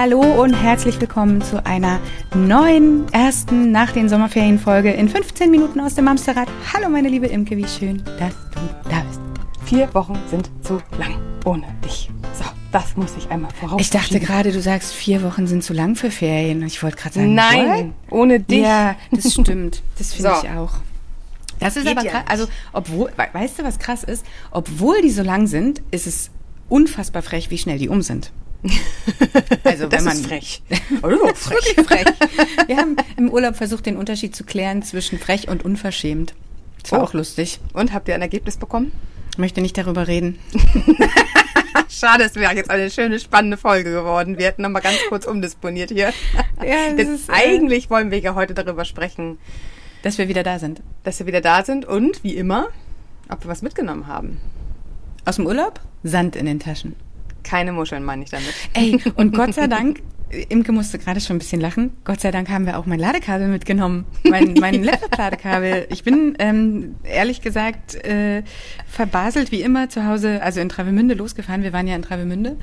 Hallo und herzlich willkommen zu einer neuen ersten nach den Sommerferien Folge in 15 Minuten aus dem Amsterrad. Hallo meine liebe Imke, wie schön, dass du da bist. Vier Wochen sind zu lang ohne dich. So, das muss ich einmal voraus. Ich dachte gerade, du sagst, vier Wochen sind zu lang für Ferien. Ich wollte gerade sagen, Nein, what? ohne dich. Ja, das stimmt. Das finde so. ich auch. Das ist Geht aber krass. Also, obwohl, weißt du, was krass ist? Obwohl die so lang sind, ist es unfassbar frech, wie schnell die um sind. Also das wenn man ist frech. Oh, frech. frech. Wir haben im Urlaub versucht, den Unterschied zu klären zwischen frech und unverschämt. Das war oh. auch lustig. Und habt ihr ein Ergebnis bekommen? Ich möchte nicht darüber reden. Schade, es wäre jetzt eine schöne, spannende Folge geworden. Wir hätten noch mal ganz kurz umdisponiert hier. Ja, Denn ist, äh, eigentlich äh, wollen wir ja heute darüber sprechen, dass wir wieder da sind. Dass wir wieder da sind und, wie immer, ob wir was mitgenommen haben. Aus dem Urlaub? Sand in den Taschen. Keine Muscheln meine ich damit. Ey, und Gott sei Dank, Imke musste gerade schon ein bisschen lachen. Gott sei Dank haben wir auch mein Ladekabel mitgenommen. Mein, mein Laptop-Ladekabel. Ich bin ähm, ehrlich gesagt äh, verbaselt wie immer zu Hause, also in Travemünde losgefahren. Wir waren ja in Travemünde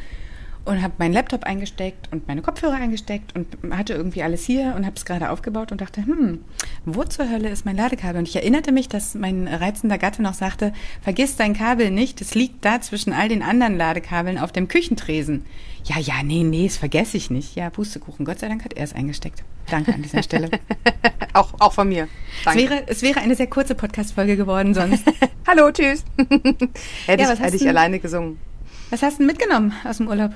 und habe meinen Laptop eingesteckt und meine Kopfhörer eingesteckt und hatte irgendwie alles hier und habe es gerade aufgebaut und dachte, hm, wo zur Hölle ist mein Ladekabel? Und ich erinnerte mich, dass mein reizender Gatte noch sagte, vergiss dein Kabel nicht, es liegt da zwischen all den anderen Ladekabeln auf dem Küchentresen. Ja, ja, nee, nee, das vergesse ich nicht. Ja, Pustekuchen. Gott sei Dank hat er es eingesteckt. Danke an dieser Stelle. auch, auch von mir. Danke. Es wäre, es wäre eine sehr kurze Podcast-Folge geworden sonst. Hallo, tschüss. hätte ja, ich, hätte ich alleine gesungen. Was hast du mitgenommen aus dem Urlaub?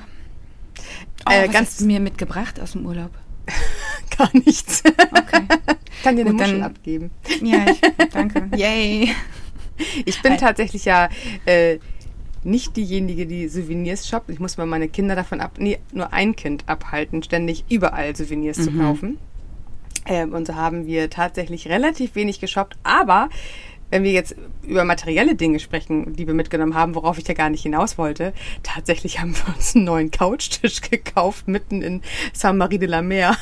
Oh, äh, was ganz hast du mir mitgebracht aus dem Urlaub? Gar nichts. Okay. Kann dir eine Gut, Muschel dann, abgeben. Ja, ich, danke. Yay. Ich bin tatsächlich ja äh, nicht diejenige, die Souvenirs shoppt. Ich muss mal meine Kinder davon ab, nee, nur ein Kind abhalten, ständig überall Souvenirs mhm. zu kaufen. Ähm, und so haben wir tatsächlich relativ wenig geshoppt, aber wenn wir jetzt über materielle Dinge sprechen, die wir mitgenommen haben, worauf ich ja gar nicht hinaus wollte, tatsächlich haben wir uns einen neuen Couchtisch gekauft, mitten in Saint-Marie de la Mer.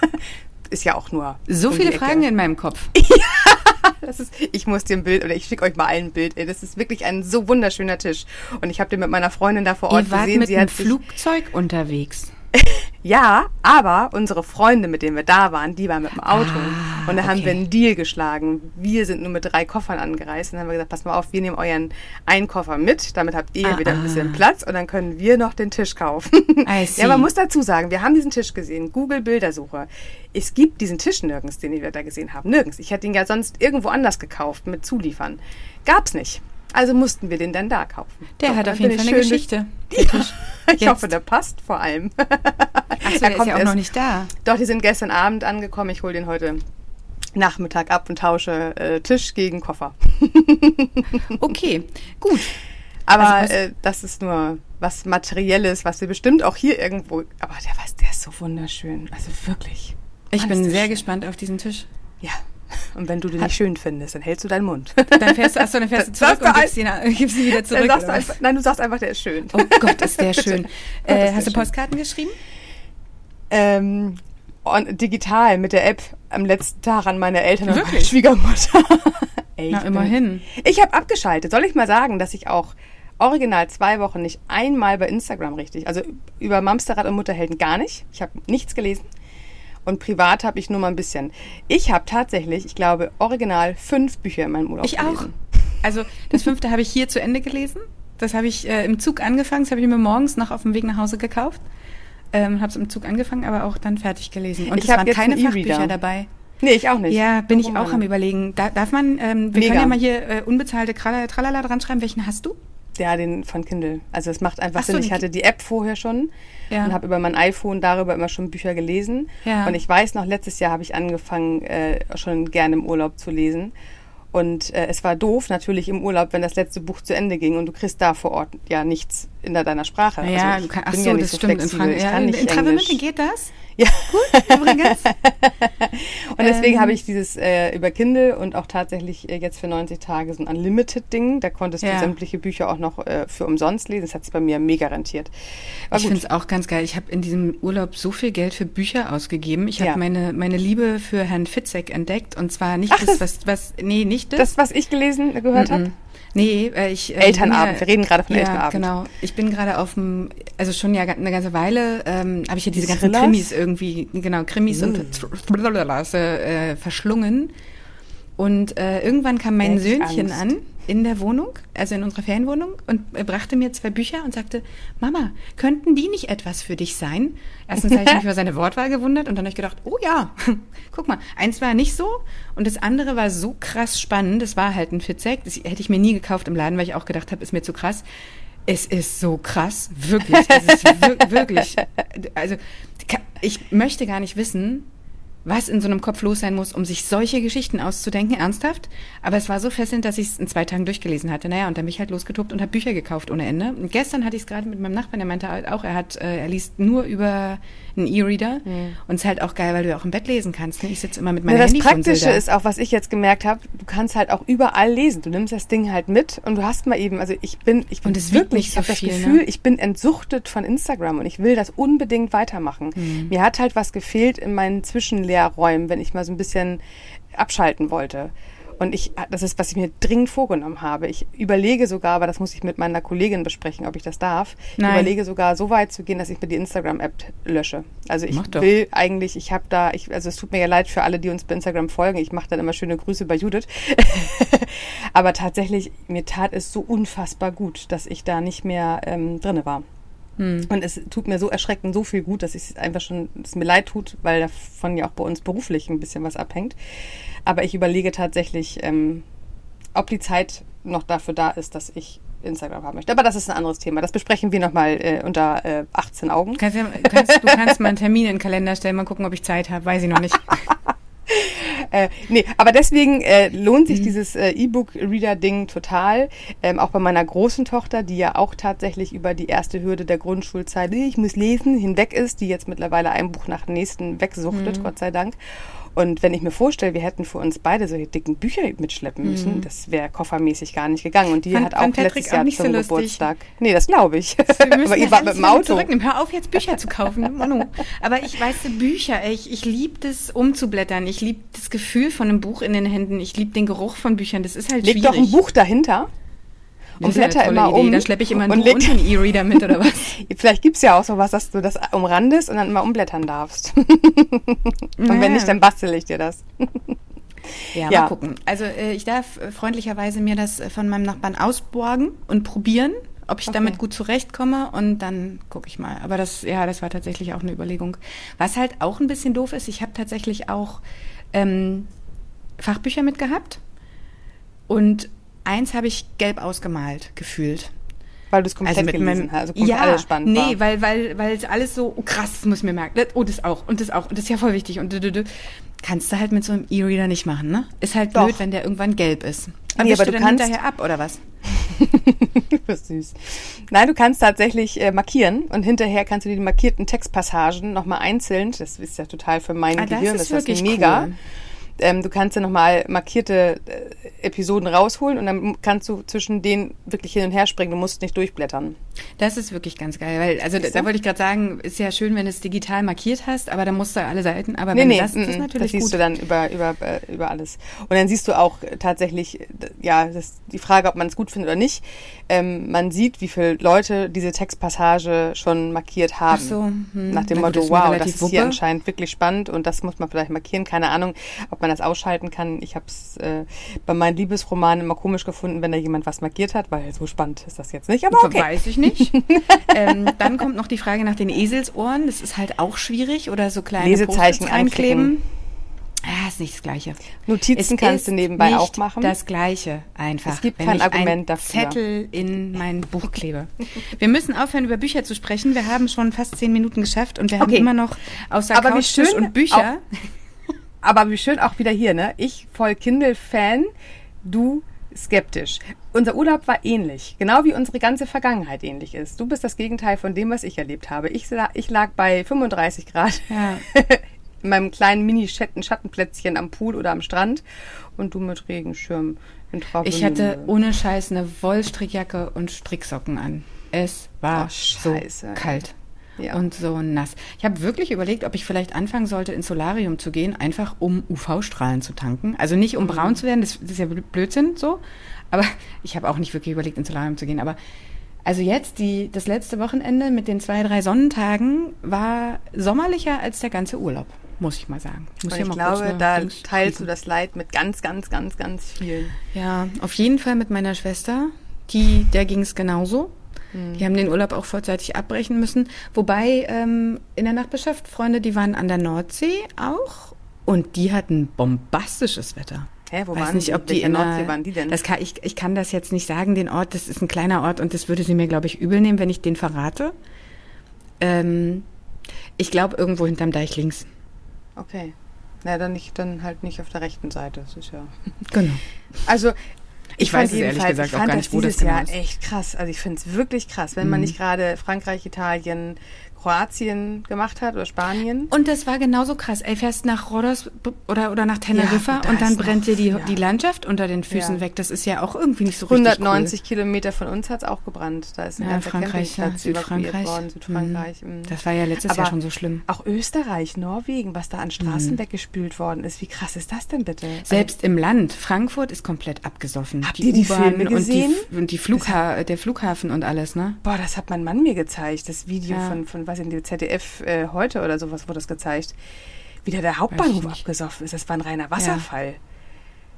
Ist ja auch nur. So um viele Fragen in meinem Kopf. ja, das ist, ich muss dir ein Bild, oder ich schicke euch mal ein Bild. Ey, das ist wirklich ein so wunderschöner Tisch. Und ich habe den mit meiner Freundin da vor Ort Ihr wart gesehen. Mit Sie einem Flugzeug unterwegs. Ja, aber unsere Freunde, mit denen wir da waren, die waren mit dem Auto. Ah, und da okay. haben wir einen Deal geschlagen. Wir sind nur mit drei Koffern angereist. Und dann haben wir gesagt, pass mal auf, wir nehmen euren einen Koffer mit. Damit habt ihr ah, wieder ein bisschen ah. Platz. Und dann können wir noch den Tisch kaufen. ja, man muss dazu sagen, wir haben diesen Tisch gesehen. Google Bildersuche. Es gibt diesen Tisch nirgends, den wir da gesehen haben. Nirgends. Ich hätte ihn ja sonst irgendwo anders gekauft mit Zuliefern. Gab's nicht. Also mussten wir den dann da kaufen. Der so, hat auf jeden Fall eine Geschichte. Ja, ich Jetzt. hoffe, der passt vor allem. Achso, der ist ja auch noch nicht da. Doch, die sind gestern Abend angekommen. Ich hole den heute Nachmittag ab und tausche äh, Tisch gegen Koffer. okay, gut. Aber also, äh, das ist nur was Materielles, was wir bestimmt auch hier irgendwo. Aber der, der ist so wunderschön. Also wirklich. Ich bin sehr gespannt auf diesen Tisch. Ja, und wenn du den nicht schön findest, dann hältst du deinen Mund. Dann fährst du, achso, dann fährst du zurück und gibst ihn, gibst ihn wieder zurück. Sagst einfach, nein, du sagst einfach, der ist schön. Oh Gott, ist der schön. äh, hast du Postkarten geschrieben? Ähm, on, digital mit der App am letzten Tag an meine Eltern und meine Schwiegermutter. Ey, Na, immerhin. ich habe abgeschaltet. Soll ich mal sagen, dass ich auch original zwei Wochen nicht einmal bei Instagram richtig, also über Mamsterrad und Mutterhelden gar nicht. Ich habe nichts gelesen und privat habe ich nur mal ein bisschen. Ich habe tatsächlich, ich glaube, original fünf Bücher in meinem Urlaub ich gelesen. Ich auch. Also das fünfte habe ich hier zu Ende gelesen. Das habe ich äh, im Zug angefangen. Das habe ich mir morgens noch auf dem Weg nach Hause gekauft. Ähm, habe es im Zug angefangen, aber auch dann fertig gelesen. Und ich es waren keine Fachbücher dabei. Nee, ich auch nicht. Ja, bin Warum ich auch am überlegen. Da, darf man, ähm, wir Mega. können ja mal hier äh, unbezahlte Tralala dran schreiben. Welchen hast du? Ja, den von Kindle. Also es macht einfach so, Sinn. Ich hatte die App vorher schon ja. und habe über mein iPhone darüber immer schon Bücher gelesen. Ja. Und ich weiß noch, letztes Jahr habe ich angefangen, äh, schon gerne im Urlaub zu lesen. Und äh, es war doof natürlich im Urlaub, wenn das letzte Buch zu Ende ging und du kriegst da vor Ort ja nichts in deiner Sprache. Ja, also, du kann, ach so, ja das so stimmt. In, Frank ja, in, in Travemünde geht das? Ja. Gut, übrigens. und deswegen ähm. habe ich dieses äh, über Kindle und auch tatsächlich äh, jetzt für 90 Tage so ein Unlimited-Ding. Da konntest ja. du sämtliche Bücher auch noch äh, für umsonst lesen. Das hat sich bei mir mega rentiert. Aber ich finde es auch ganz geil. Ich habe in diesem Urlaub so viel Geld für Bücher ausgegeben. Ich habe ja. meine, meine Liebe für Herrn Fitzek entdeckt. Und zwar nicht Ach, das, was, was, nee, nicht das. Das, was ich gelesen, gehört habe? Nee, äh, ich. Äh, Elternabend, ja, wir reden gerade von ja, Elternabend. genau. Ich bin gerade auf dem, also schon ja eine ganze Weile, ähm, habe ich ja diese ganzen Krimis irgendwie, genau, Krimis mm. und Thrillers äh, verschlungen. Und äh, irgendwann kam mein Echt Söhnchen Angst. an in der Wohnung, also in unserer Ferienwohnung, und brachte mir zwei Bücher und sagte, Mama, könnten die nicht etwas für dich sein? Erstens habe ich mich über seine Wortwahl gewundert und dann habe ich gedacht, oh ja, guck mal, eins war nicht so und das andere war so krass spannend, das war halt ein Fitzek, das hätte ich mir nie gekauft im Laden, weil ich auch gedacht habe, ist mir zu krass. Es ist so krass, wirklich, es ist wirklich, also ich möchte gar nicht wissen, was in so einem Kopf los sein muss, um sich solche Geschichten auszudenken, ernsthaft. Aber es war so fesselnd, dass ich es in zwei Tagen durchgelesen hatte. Naja, und dann bin ich halt losgetobt und habe Bücher gekauft ohne Ende. Und gestern hatte ich es gerade mit meinem Nachbarn, der meinte auch, er hat, äh, er liest nur über einen E-Reader. Mhm. Und es ist halt auch geil, weil du ja auch im Bett lesen kannst. Ne? Ich sitze immer mit meiner ja, Das Praktische da. ist auch, was ich jetzt gemerkt habe, du kannst halt auch überall lesen. Du nimmst das Ding halt mit und du hast mal eben, also ich bin, ich bin wirklich, ich habe das viel, Gefühl, ne? ich bin entsuchtet von Instagram und ich will das unbedingt weitermachen. Mhm. Mir hat halt was gefehlt in meinen Zwischenlehrräumen, wenn ich mal so ein bisschen abschalten wollte. Und ich, das ist, was ich mir dringend vorgenommen habe. Ich überlege sogar, aber das muss ich mit meiner Kollegin besprechen, ob ich das darf. Nein. Ich überlege sogar so weit zu gehen, dass ich mir die Instagram-App lösche. Also ich will eigentlich, ich habe da, ich, also es tut mir ja leid für alle, die uns bei Instagram folgen. Ich mache dann immer schöne Grüße bei Judith. aber tatsächlich, mir tat es so unfassbar gut, dass ich da nicht mehr ähm, drinne war. Hm. Und es tut mir so erschreckend so viel gut, dass es einfach schon, es mir leid tut, weil davon ja auch bei uns beruflich ein bisschen was abhängt. Aber ich überlege tatsächlich, ähm, ob die Zeit noch dafür da ist, dass ich Instagram haben möchte. Aber das ist ein anderes Thema. Das besprechen wir nochmal äh, unter äh, 18 Augen. Kannst kannst, du kannst mal einen Termin in den Kalender stellen, mal gucken, ob ich Zeit habe. Weiß ich noch nicht. äh, nee, aber deswegen äh, lohnt sich mhm. dieses äh, E-Book-Reader-Ding total. Ähm, auch bei meiner großen Tochter, die ja auch tatsächlich über die erste Hürde der Grundschulzeit, ich muss lesen, hinweg ist, die jetzt mittlerweile ein Buch nach dem nächsten wegsuchtet, mhm. Gott sei Dank. Und wenn ich mir vorstelle, wir hätten für uns beide solche dicken Bücher mitschleppen müssen, mhm. das wäre koffermäßig gar nicht gegangen. Und die fand, hat auch letztes Jahr zum so Geburtstag. Nee, das glaube ich. Aber ihr wart mit dem Auto. Hör auf, jetzt Bücher zu kaufen. Manu. Aber ich weiß, Bücher, ich, ich liebe das umzublättern. Ich liebe das Gefühl von einem Buch in den Händen. Ich liebe den Geruch von Büchern. Das ist halt Leg schwierig. doch ein Buch dahinter und blätter ja immer Idee. um. Dann schleppe ich immer ein Buch und einen E-Reader mit oder was? Vielleicht gibt es ja auch sowas, dass du das umrandest und dann immer umblättern darfst. und naja. wenn nicht, dann bastel ich dir das. Ja, ja, mal gucken. Also äh, ich darf äh, freundlicherweise mir das äh, von meinem Nachbarn ausborgen und probieren, ob ich okay. damit gut zurechtkomme und dann gucke ich mal. Aber das, ja, das war tatsächlich auch eine Überlegung. Was halt auch ein bisschen doof ist, ich habe tatsächlich auch ähm, Fachbücher mitgehabt und eins habe ich gelb ausgemalt gefühlt. Weil du es komplett also gelesen meinem, hast, also ja, alles spannend nee, war. weil weil weil es alles so oh, krass, das muss ich mir merken. Oh, das auch und das auch und das ist ja voll wichtig und du, du, kannst du halt mit so einem E-Reader nicht machen, ne? Ist halt Doch. blöd, wenn der irgendwann gelb ist. Aber nee, aber du, du dann kannst hinterher ab oder was? was süß. Nein, du kannst tatsächlich äh, markieren und hinterher kannst du die markierten Textpassagen nochmal einzeln, das ist ja total für mein ah, Gehirn, das ist, das ist mega. Cool ähm, du kannst ja nochmal markierte äh, Episoden rausholen und dann kannst du zwischen denen wirklich hin und her springen. Du musst nicht durchblättern. Das ist wirklich ganz geil, weil, also da, da wollte ich gerade sagen, ist ja schön, wenn du es digital markiert hast, aber dann musst du alle Seiten, aber nee, wenn nee, das, das ist natürlich das siehst gut. du dann über, über, äh, über alles. Und dann siehst du auch tatsächlich, ja, das, die Frage, ob man es gut findet oder nicht. Ähm, man sieht, wie viele Leute diese Textpassage schon markiert haben. Ach so, hm. Nach dem Motto, wow, das ist Wuppe. hier anscheinend wirklich spannend und das muss man vielleicht markieren. Keine Ahnung, ob man das ausschalten kann. Ich habe es äh, bei meinen Liebesromanen immer komisch gefunden, wenn da jemand was markiert hat, weil so spannend ist das jetzt nicht. Aber okay. Weiß ich nicht. ähm, dann kommt noch die Frage nach den Eselsohren. Das ist halt auch schwierig oder so kleine Lesezeichen einkleben. Ja, ist nicht das Gleiche. Notizen es kannst du nebenbei auch machen. Das Gleiche einfach. Es gibt kein Argument dafür. Zettel in mein Buch klebe. Wir müssen aufhören, über Bücher zu sprechen. Wir haben schon fast zehn Minuten geschafft und wir okay. haben immer noch außer Aber Couchtisch und Bücher. Auch, aber wie schön auch wieder hier, ne? Ich voll Kindle-Fan, du skeptisch. Unser Urlaub war ähnlich, genau wie unsere ganze Vergangenheit ähnlich ist. Du bist das Gegenteil von dem, was ich erlebt habe. Ich, ich lag bei 35 Grad ja. in meinem kleinen Mini-Schattenplätzchen am Pool oder am Strand und du mit Regenschirm in Ich hatte ohne Scheiß eine Wollstrickjacke und Stricksocken an. Es war Ach, so kalt. ja. und so nass. Ich habe wirklich überlegt, ob ich vielleicht anfangen sollte, ins Solarium zu gehen, einfach um UV-Strahlen zu tanken. Also nicht um mhm. braun zu werden, das, das ist ja Blödsinn so. Aber ich habe auch nicht wirklich überlegt, ins Solarium zu gehen. Aber also jetzt, die, das letzte Wochenende mit den zwei, drei Sonnentagen war sommerlicher als der ganze Urlaub, muss ich mal sagen. Ich, ich glaube, da Dings teilst du das Leid mit ganz, ganz, ganz, ganz vielen. Ja, auf jeden Fall mit meiner Schwester. Die, der ging es genauso. Mhm. Die haben den Urlaub auch vorzeitig abbrechen müssen. Wobei ähm, in der Nachbarschaft Freunde, die waren an der Nordsee auch und die hatten bombastisches Wetter. Hä, wo Weiß waren nicht, die? ob die in Nordsee waren die denn? Das kann, ich, ich kann das jetzt nicht sagen, den Ort, das ist ein kleiner Ort und das würde sie mir, glaube ich, übel nehmen, wenn ich den verrate. Ähm, ich glaube, irgendwo hinterm Deich links. Okay. Na, dann nicht, dann halt nicht auf der rechten Seite. Das ist ja. Genau. Also ich, ich weiß es ehrlich gesagt ich auch gar nicht, wo das genau Jahr echt krass. Also ich finde es wirklich krass, wenn mhm. man nicht gerade Frankreich, Italien, Kroatien gemacht hat oder Spanien. Und das war genauso krass. Ey, fährst nach Rhodos oder, oder nach Teneriffa ja, und dann brennt dir die, ja. die Landschaft unter den Füßen ja. weg. Das ist ja auch irgendwie nicht so richtig 190 cool. Kilometer von uns hat es auch gebrannt. Da ist ein ja, Frankreich, ja, Südfrankreich. Worden, Südfrankreich. Mhm. Das war ja letztes Aber Jahr schon so schlimm. Auch Österreich, Norwegen, was da an Straßen mhm. weggespült worden ist. Wie krass ist das denn bitte? Selbst also, im Land. Frankfurt ist komplett abgesoffen. Habt die ihr die Filme gesehen? Und, die, und die Flugha der Flughafen und alles, ne? Boah, das hat mein Mann mir gezeigt. Das Video von, von was in die ZDF äh, heute oder sowas wurde das gezeigt, wieder der Hauptbahnhof abgesoffen ist. Das war ein reiner Wasserfall.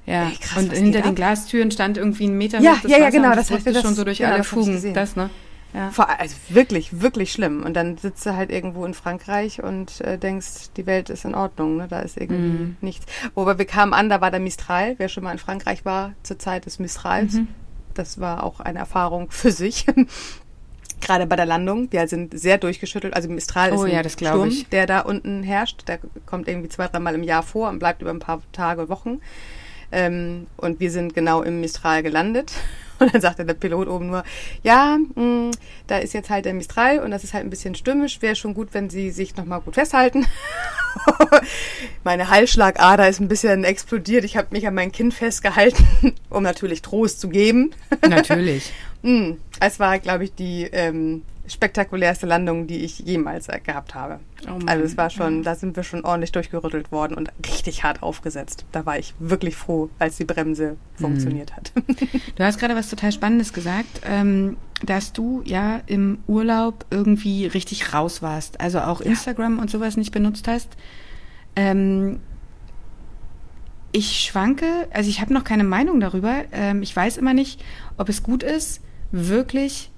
Ja. Ey, krass, und hinter den Gastüren stand irgendwie ein Meter ja, hoch ja, ja, genau, das, das heißt, schon so durch genau, alle Fugen. Das, ne? Ja. Also wirklich, wirklich schlimm. Und dann sitzt du halt irgendwo in Frankreich und äh, denkst, die Welt ist in Ordnung, ne? da ist irgendwie mm. nichts. Wobei wir kamen an, da war der Mistral. Wer schon mal in Frankreich war zur Zeit des Mistrals, mhm. das war auch eine Erfahrung für sich gerade bei der Landung. Wir sind sehr durchgeschüttelt. Also Mistral oh, ist ein ja, Sturm, ich. der da unten herrscht. Der kommt irgendwie zwei, dreimal im Jahr vor und bleibt über ein paar Tage, Wochen. Ähm, und wir sind genau im Mistral gelandet. Und dann sagte der Pilot oben nur, ja, mh, mm, da ist jetzt halt der Mistral und das ist halt ein bisschen stürmisch. Wäre schon gut, wenn Sie sich nochmal gut festhalten. Meine Halsschlagader ist ein bisschen explodiert. Ich habe mich an mein Kind festgehalten, um natürlich Trost zu geben. Natürlich. mm, es war, glaube ich, die ähm, spektakulärste Landung, die ich jemals gehabt habe. Oh also es war schon, ja. da sind wir schon ordentlich durchgerüttelt worden und richtig hart aufgesetzt. Da war ich wirklich froh, als die Bremse mhm. funktioniert hat. Du hast gerade was total Spannendes gesagt, ähm, dass du ja im Urlaub irgendwie richtig raus warst, also auch ja. Instagram und sowas nicht benutzt hast. Ähm, ich schwanke, also ich habe noch keine Meinung darüber. Ähm, ich weiß immer nicht, ob es gut ist, wirklich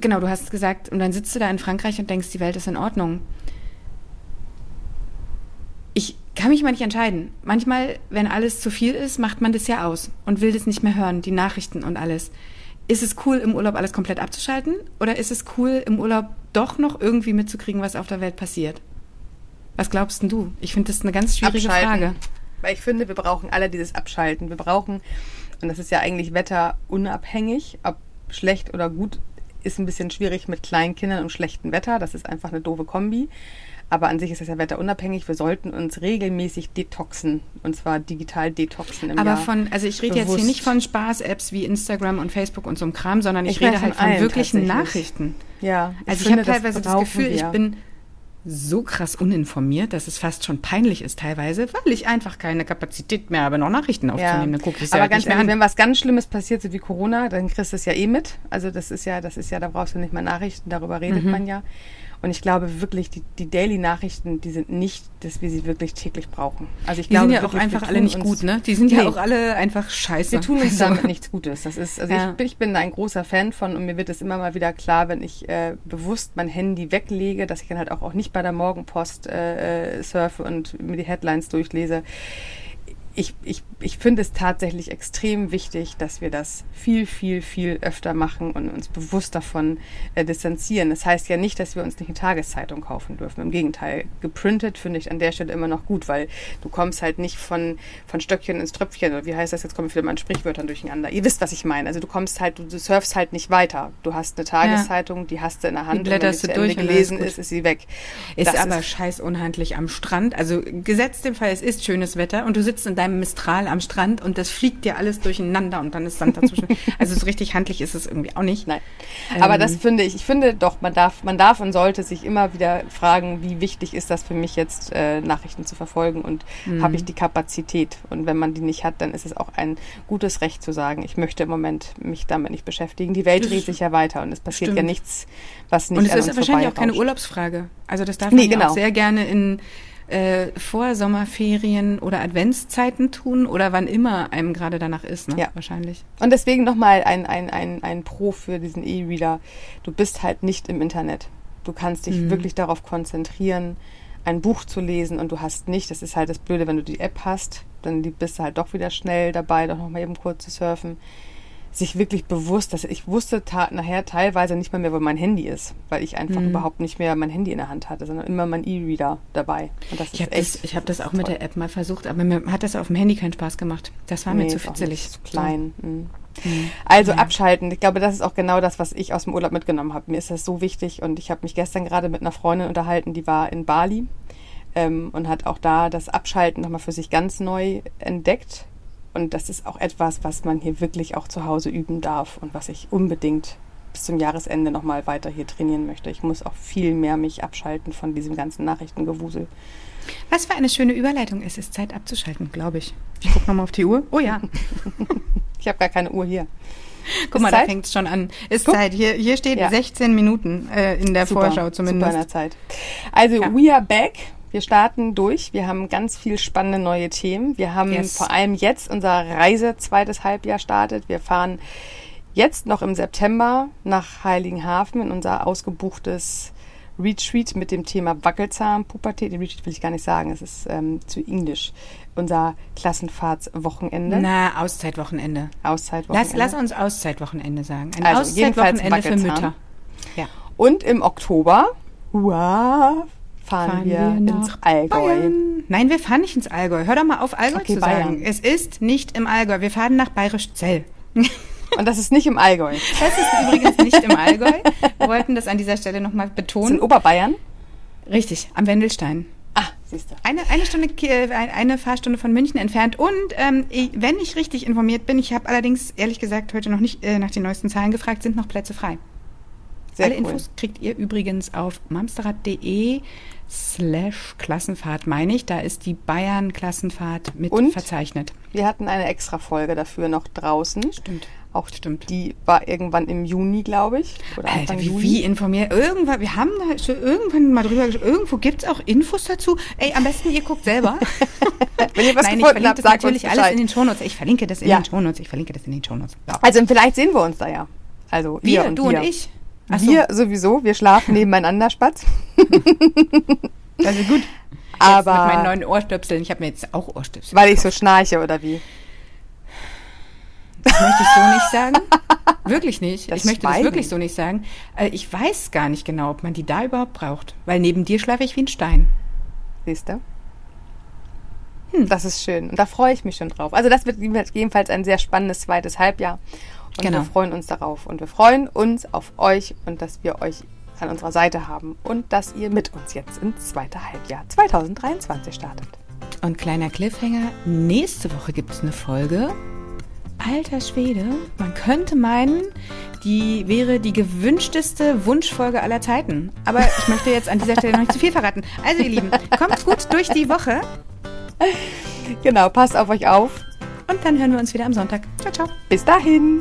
genau, du hast gesagt, und dann sitzt du da in Frankreich und denkst, die Welt ist in Ordnung. Ich kann mich mal nicht entscheiden. Manchmal, wenn alles zu viel ist, macht man das ja aus und will das nicht mehr hören, die Nachrichten und alles. Ist es cool, im Urlaub alles komplett abzuschalten? Oder ist es cool, im Urlaub doch noch irgendwie mitzukriegen, was auf der Welt passiert? Was glaubst denn du? Ich finde das eine ganz schwierige Abschalten. Frage. Weil ich finde, wir brauchen alle dieses Abschalten. Wir brauchen, und das ist ja eigentlich wetterunabhängig, ob schlecht oder gut, ist ein bisschen schwierig mit kleinen Kindern und schlechtem Wetter. Das ist einfach eine doofe Kombi. Aber an sich ist das ja wetterunabhängig. Wir sollten uns regelmäßig detoxen. Und zwar digital detoxen im Aber Jahr. von, also ich rede jetzt hier nicht von Spaß-Apps wie Instagram und Facebook und so einem Kram, sondern ich, ich rede halt von wirklichen Nachrichten. Ja. Ich also ich habe teilweise das, das Gefühl, wir. ich bin so krass uninformiert, dass es fast schon peinlich ist teilweise, weil ich einfach keine Kapazität mehr habe, noch Nachrichten aufzunehmen. Ja. Dann guck ich Aber ja ganz ehrlich, wenn was ganz Schlimmes passiert, so wie Corona, dann kriegst du es ja eh mit. Also das ist ja, das ist ja, da brauchst du nicht mal Nachrichten, darüber redet mhm. man ja. Und ich glaube wirklich, die, die Daily-Nachrichten, die sind nicht, dass wir sie wirklich täglich brauchen. Also ich die glaube, sind ja auch einfach alle nicht gut, ne? Die sind nee. ja auch alle einfach scheiße. Wir tun uns damit nichts Gutes. Das ist, also ja. ich, ich, bin ein großer Fan von und mir wird es immer mal wieder klar, wenn ich äh, bewusst mein Handy weglege, dass ich dann halt auch, auch nicht bei der Morgenpost äh, äh surfe und mir die Headlines durchlese ich, ich, ich finde es tatsächlich extrem wichtig, dass wir das viel, viel, viel öfter machen und uns bewusst davon äh, distanzieren. Das heißt ja nicht, dass wir uns nicht eine Tageszeitung kaufen dürfen. Im Gegenteil, geprintet finde ich an der Stelle immer noch gut, weil du kommst halt nicht von, von Stöckchen ins Tröpfchen oder wie heißt das? Jetzt komme ich wieder mal an Sprichwörtern durcheinander. Ihr wisst, was ich meine. Also du kommst halt, du, du surfst halt nicht weiter. Du hast eine Tageszeitung, ja. die hast du in der Hand die und wenn sie zu Ende gelesen ist, ist sie weg. Ist das aber ist scheiß unhandlich am Strand. Also gesetzt im Fall, es ist schönes Wetter und du sitzt in deinem beim Mistral am Strand und das fliegt dir alles durcheinander und dann ist Sand dazwischen. also so richtig handlich ist es irgendwie auch nicht. Nein. Aber ähm, das finde ich, ich finde doch, man darf, man darf und sollte sich immer wieder fragen, wie wichtig ist das für mich jetzt, äh, Nachrichten zu verfolgen und mhm. habe ich die Kapazität? Und wenn man die nicht hat, dann ist es auch ein gutes Recht zu sagen, ich möchte im Moment mich damit nicht beschäftigen. Die Welt dreht sich ja weiter und es passiert stimmt. ja nichts, was nicht Und es ist wahrscheinlich auch keine Urlaubsfrage. Also das darf man nee, genau. auch sehr gerne in äh, vor Sommerferien oder Adventszeiten tun oder wann immer einem gerade danach ist, ne? Ja. Wahrscheinlich. Und deswegen nochmal ein, ein, ein, ein Pro für diesen E-Reader. Du bist halt nicht im Internet. Du kannst dich mhm. wirklich darauf konzentrieren, ein Buch zu lesen und du hast nicht, das ist halt das Blöde, wenn du die App hast, dann bist du halt doch wieder schnell dabei, doch nochmal eben kurz zu surfen sich wirklich bewusst, dass ich wusste nachher teilweise nicht mal mehr, wo mein Handy ist, weil ich einfach mhm. überhaupt nicht mehr mein Handy in der Hand hatte, sondern immer mein E-Reader dabei. Ich habe das, ich hab das auch toll. mit der App mal versucht, aber mir hat das auf dem Handy keinen Spaß gemacht. Das war nee, mir zu fitzelig. Zu klein. So. Mhm. Mhm. Also ja. abschalten. Ich glaube, das ist auch genau das, was ich aus dem Urlaub mitgenommen habe. Mir ist das so wichtig und ich habe mich gestern gerade mit einer Freundin unterhalten, die war in Bali ähm, und hat auch da das Abschalten nochmal für sich ganz neu entdeckt und das ist auch etwas, was man hier wirklich auch zu Hause üben darf und was ich unbedingt bis zum Jahresende nochmal weiter hier trainieren möchte. Ich muss auch viel mehr mich abschalten von diesem ganzen Nachrichtengewusel. Was für eine schöne Überleitung. Es ist Zeit abzuschalten, glaube ich. Ich gucke nochmal auf die Uhr. Oh ja. ich habe gar keine Uhr hier. Guck ist mal, Zeit? da fängt es schon an. Ist Guck. Zeit. Hier, hier steht ja. 16 Minuten äh, in der super, Vorschau zumindest. Super in der Zeit. Also, ja. we are back. Wir starten durch. Wir haben ganz viel spannende neue Themen. Wir haben yes. vor allem jetzt unser Reise zweites Halbjahr startet. Wir fahren jetzt noch im September nach Heiligenhafen in unser ausgebuchtes Retreat mit dem Thema Wackelzahn, Pubertät. Den Retreat will ich gar nicht sagen, es ist ähm, zu englisch. Unser Klassenfahrtswochenende. Na, Auszeitwochenende. Auszeitwochenende. Lass, lass uns Auszeitwochenende sagen. Ein also Auszeitwochenende für Mütter. Ja. Und im Oktober, wow, fahren, fahren wir, wir ins Allgäu. Bayern. Nein, wir fahren nicht ins Allgäu. Hör doch mal auf, Allgäu okay, zu Bayern. sagen. Es ist nicht im Allgäu. Wir fahren nach Bayerisch Zell. Und das ist nicht im Allgäu. Das ist übrigens nicht im Allgäu. Wir wollten das an dieser Stelle nochmal betonen. Das ist in Oberbayern? Richtig, am Wendelstein. Ah, siehst du. Eine, eine, Stunde, äh, eine Fahrstunde von München entfernt. Und ähm, wenn ich richtig informiert bin, ich habe allerdings ehrlich gesagt heute noch nicht äh, nach den neuesten Zahlen gefragt, sind noch Plätze frei. Sehr Alle cool. Infos kriegt ihr übrigens auf mamsterrad.de slash Klassenfahrt, meine ich. Da ist die Bayern-Klassenfahrt mit Und verzeichnet. Wir hatten eine extra Folge dafür noch draußen. Stimmt. Auch stimmt. Die war irgendwann im Juni, glaube ich. Oder Alter, wie, Juni. wie informiert? Irgendwann, wir haben da schon irgendwann mal drüber gesprochen. Irgendwo gibt es auch Infos dazu. Ey, am besten ihr guckt selber. Wenn ihr was Nein, gefunden ich verlinke habt, das natürlich alles in den Shownotes. Ich verlinke das in ja. den Shownotes. Ich verlinke das in den Shownotes. Ja. Also vielleicht sehen wir uns da ja. Also wir, wir und du wir. und ich. Ach wir so. sowieso, wir schlafen nebeneinander, Spatz. also gut. Aber jetzt mit meinen neuen Ohrstöpseln, ich habe mir jetzt auch Ohrstöpsel. Weil ich so schnarche oder wie? Das möchte ich so nicht sagen. Wirklich nicht. Das ich möchte Schweigen. das wirklich so nicht sagen. Äh, ich weiß gar nicht genau, ob man die da überhaupt braucht. Weil neben dir schlafe ich wie ein Stein. Siehst du? Hm. Das ist schön. Und da freue ich mich schon drauf. Also das wird jedenfalls ein sehr spannendes zweites Halbjahr. Und genau. wir freuen uns darauf. Und wir freuen uns auf euch und dass wir euch an unserer Seite haben und dass ihr mit uns jetzt ins zweite Halbjahr 2023 startet. Und kleiner Cliffhanger, nächste Woche gibt es eine Folge. Alter Schwede, man könnte meinen, die wäre die gewünschteste Wunschfolge aller Zeiten. Aber ich möchte jetzt an dieser Stelle noch nicht zu viel verraten. Also ihr Lieben, kommt gut durch die Woche. Genau, passt auf euch auf. Und dann hören wir uns wieder am Sonntag. Ciao, ciao. Bis dahin.